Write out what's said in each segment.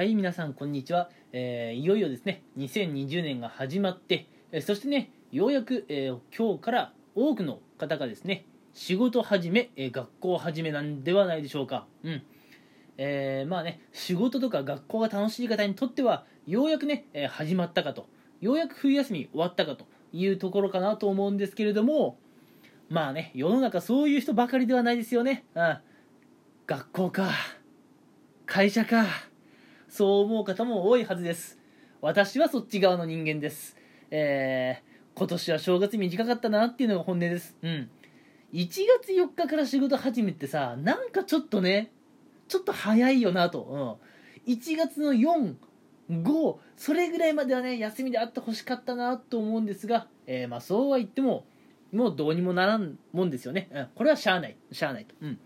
はい、皆さん、こんにちは。えーいよいよですね、2020年が始まって、えそしてね、ようやく、えー今日から多くの方がですね、仕事始め、え学校始めなんではないでしょうか。うん。えーまあね、仕事とか学校が楽しい方にとっては、ようやくね、え始まったかと、ようやく冬休み終わったかというところかなと思うんですけれども、まあね、世の中そういう人ばかりではないですよね。うん。学校か、会社か、そう思う方も多いはずです。私はそっち側の人間です。えー今年は正月短かったなっていうのが本音です。うん。1月4日から仕事始めってさ、なんかちょっとね、ちょっと早いよなと。うん。1月の4、5、それぐらいまではね、休みであってほしかったなと思うんですが、えーまあそうは言っても、もうどうにもならんもんですよね。うん。これはしゃあない。しゃあないと。うん。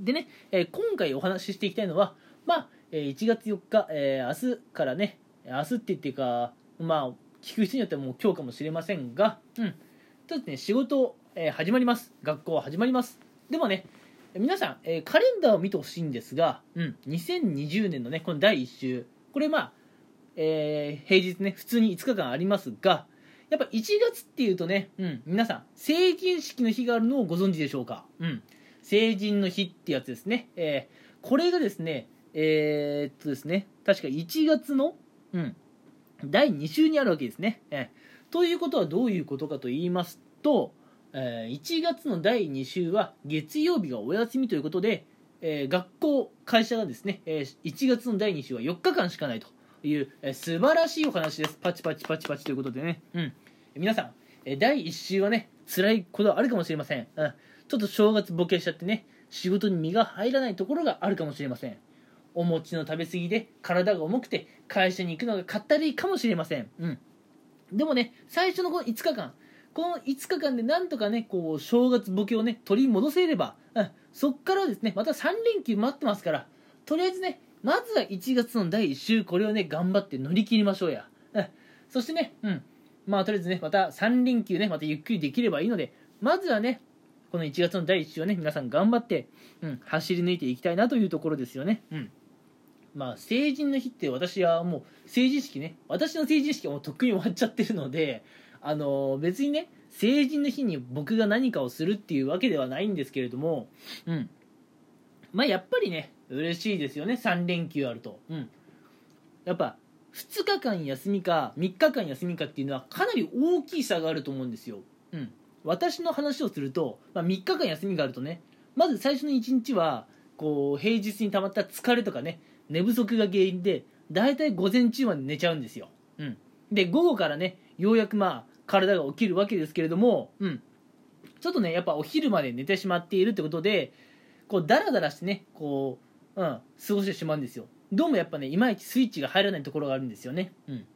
でね、えー今回お話ししていきたいのは、まあ、えー1月4日、えー明日からね、明日って言っていうか、まあ、聞く人によってはもう今日かもしれませんが、うん、ちょっとね、仕事、えー始まります。学校始まります。でもね、皆さん、えーカレンダーを見てほしいんですが、うん、2020年のね、この第1週、これまあ、えー平日ね、普通に5日間ありますが、やっぱ1月っていうとね、うん、皆さん、成人式の日があるのをご存知でしょうか？うん、成人の日ってやつですね。えーこれがですね、えーっとですね、確か1月の、うん、第2週にあるわけですね。えーということはどういうことかと言いますと、えー1月の第2週は月曜日がお休みということで、えー学校、会社がですね、えー1月の第2週は4日間しかないという、えー素晴らしいお話です。パチパチパチパチということでね。うん。皆さん、え第1週はね、辛いことはあるかもしれません。うん。ちょっと正月ボケしちゃってね、仕事に身が入らないところがあるかもしれません。お餅の食べ過ぎで体が重くて会社に行くのがかったりかもしれません。うん。でもね、最初のこの5日間、この5日間でなんとかね、こう、正月ボケをね、取り戻せれば、うん、そっからですね、また3連休待ってますから、とりあえずね、まずは1月の第1週、これをね、頑張って乗り切りましょうや。うん。そしてね、うん。まあ、とりあえずね、また3連休ね、またゆっくりできればいいので、まずはね、この1月の第1週はね、皆さん頑張って、うん、走り抜いていきたいなというところですよね。うん。まあ、成人の日って私はもう成人式ね。私の成人式はもうとっくに終わっちゃってるのであの別にね成人の日に僕が何かをするっていうわけではないんですけれどもうん。まあやっぱりね嬉しいですよね。3連休あると。うん。やっぱ2日間休みか3日間休みかっていうのはかなり大きい差があると思うんですよ。うん。私の話をすると、まあ、3日間休みがあるとねまず最初の1日はこう平日に溜まった疲れとかね寝不足が原因で大体午前中まで寝ちゃうんですよ、うん、で午後からねようやくまあ体が起きるわけですけれども、うん、ちょっとねやっぱお昼まで寝てしまっているってことでこうダラダラしてねこう、うん、過ごしてしまうんですよ。どうもやっぱねいまいちスイッチが入らないところがあるんですよね、うん、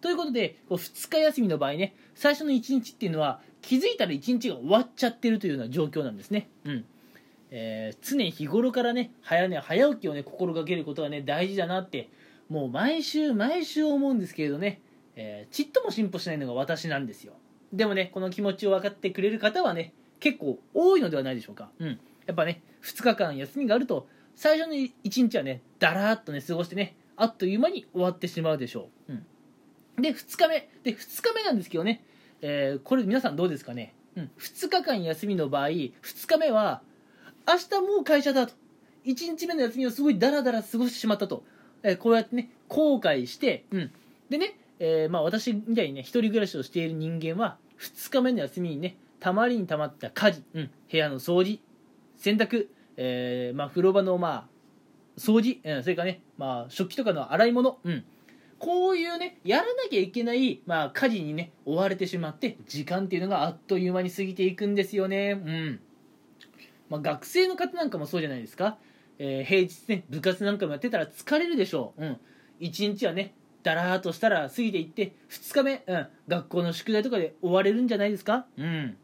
ということでこう2日休みの場合ね最初の1日っていうのは気づいたら1日が終わっちゃってるというような状況なんですね、うん。えー常日頃からね早寝早起きをね心がけることがね大事だなってもう毎週毎週思うんですけれどね、えーちっとも進歩しないのが私なんですよ。でもねこの気持ちを分かってくれる方はね結構多いのではないでしょうか。うん。やっぱね2日間休みがあると最初の1日はねだらーっとね過ごしてねあっという間に終わってしまうでしょう、うん、で2日目。で2日目なんですけどね、えーこれ皆さんどうですかね、うん、2日間休みの場合2日目は明日もう会社だと。1日目の休みをすごいダラダラ過ごしてしまったと、えーこうやってね後悔して、うん、でね、えーまあ、私みたいにね一人暮らしをしている人間は2日目の休みにねたまりにたまった家事、うん、部屋の掃除洗濯、えーまあ、風呂場のまあ掃除、うん、それからね、まあ、食器とかの洗い物、うん、こういうねやらなきゃいけない、まあ、家事にね追われてしまって時間っていうのがあっという間に過ぎていくんですよね。うん。まあ、学生の方なんかもそうじゃないですか、えー平日ね部活なんかもやってたら疲れるでしょう、うん、1日はねだらーっとしたら過ぎていって2日目、うん、学校の宿題とかで追われるんじゃないですか。うん。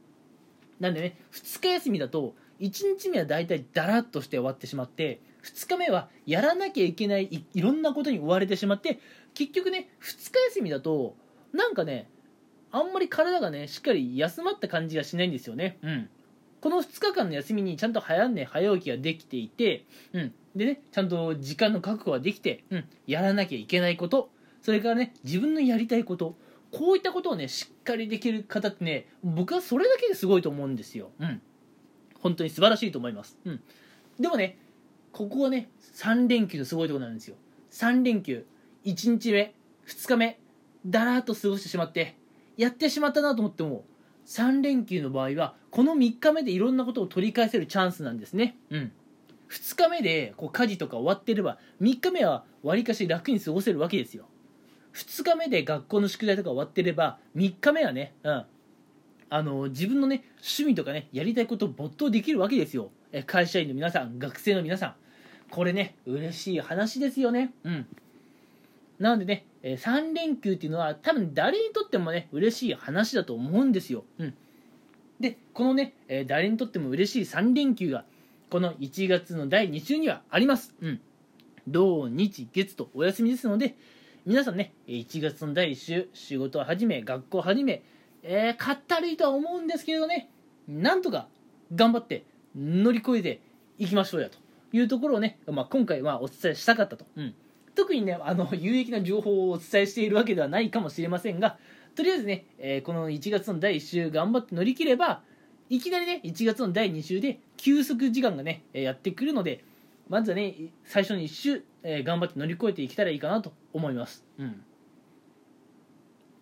なんでね2日休みだと1日目は大体だらっとして終わってしまって2日目はやらなきゃいけないいいろんなことに追われてしまって結局ね2日休みだとなんかねあんまり体がねしっかり休まった感じがしないんですよね。うんこの2日間の休みにちゃんと早寝早起きができていて、うん、でねちゃんと時間の確保ができて、うん、やらなきゃいけないこと。それからね自分のやりたいこと。こういったことをねしっかりできる方ってね僕はそれだけですごいと思うんですよ、うん、本当に素晴らしいと思います、うん、でもねここはね3連休のすごいところなんですよ。3連休。1日目2日目だらーっと過ごしてしまってやってしまったなと思っても3連休の場合はこの3日目でいろんなことを取り返せるチャンスなんですね。うん。2日目でこう家事とか終わってれば3日目はわりかし楽に過ごせるわけですよ。2日目で学校の宿題とか終わってれば3日目はね、うん、あの自分のね趣味とかねやりたいことを没頭できるわけですよ。え会社員の皆さん学生の皆さん。これね嬉しい話ですよね。うん。なのでね、え3連休っていうのは多分誰にとってもね嬉しい話だと思うんですよ、うん、でこのね、誰にとっても嬉しい3連休がこの1月の第2週にはあります、うん、土日月とお休みですので皆さんね1月の第1週仕事を始め学校を始め、えー、かったるいとは思うんですけれどねなんとか頑張って乗り越えていきましょうやというところをね、まあ、今回はお伝えしたかったと、うん、特にねあの有益な情報をお伝えしているわけではないかもしれませんがとりあえずね、えー、この1月の第1週頑張って乗り切ればいきなりね1月の第2週で休息時間がねやってくるのでまずはね最初の1週、えー、頑張って乗り越えていけたらいいかなと思います。うん。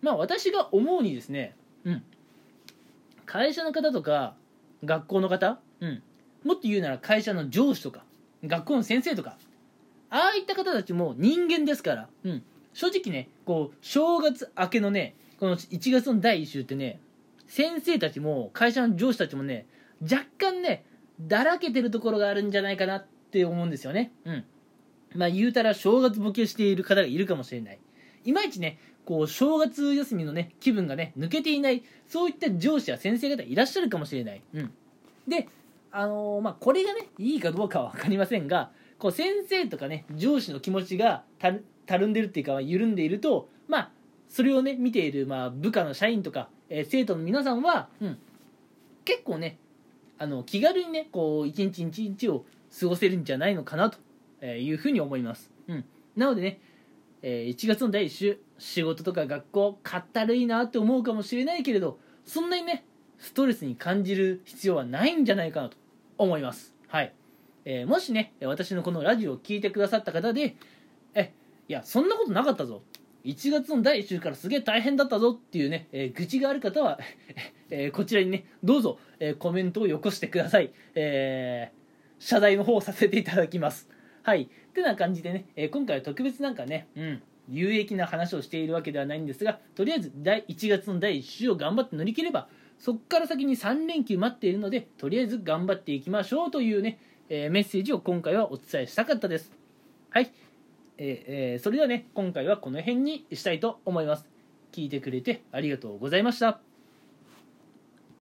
まあ私が思うにですねうん。会社の方とか学校の方うん。もっと言うなら会社の上司とか学校の先生とかああいった方たちも人間ですから、うん、正直ねこう正月明けのねこの1月の第1週ってね先生たちも会社の上司たちもね若干ねだらけてるところがあるんじゃないかなって思うんですよね。うん。まあ言うたら正月ボケしている方がいるかもしれない。いまいちねこう正月休みのね気分がね抜けていないそういった上司や先生方いらっしゃるかもしれない、うん、であのー、まあこれがねいいかどうかは分かりませんがこう先生とかね上司の気持ちがたるんでるっていうか緩んでいるとまあそれをね見ている、まあ、部下の社員とか、えー、生徒の皆さんは、うん、結構ねあの気軽にねこう一日一日を過ごせるんじゃないのかなというふうに思います、うん、なのでね、えー、1月の第1週仕事とか学校かったるいなって思うかもしれないけれどそんなにねストレスに感じる必要はないんじゃないかなと思います。はい。えー、もしね私のこのラジオを聴いてくださった方でえいやそんなことなかったぞ。1月の第1週からすげえ大変だったぞっていうね、えー、愚痴がある方は、えー、こちらにねどうぞ、えー、コメントをよこしてください、え謝罪の方をさせていただきます。はい。ってな感じでね、え今回は特別なんかねうん有益な話をしているわけではないんですがとりあえず第1月の第1週を頑張って乗り切ればそこから先に3連休待っているのでとりあえず頑張っていきましょうというねえー、メッセージを今回はお伝えしたかったです。はい。えー、それではね、今回はこの辺にしたいと思います。聞いてくれてありがとうございました。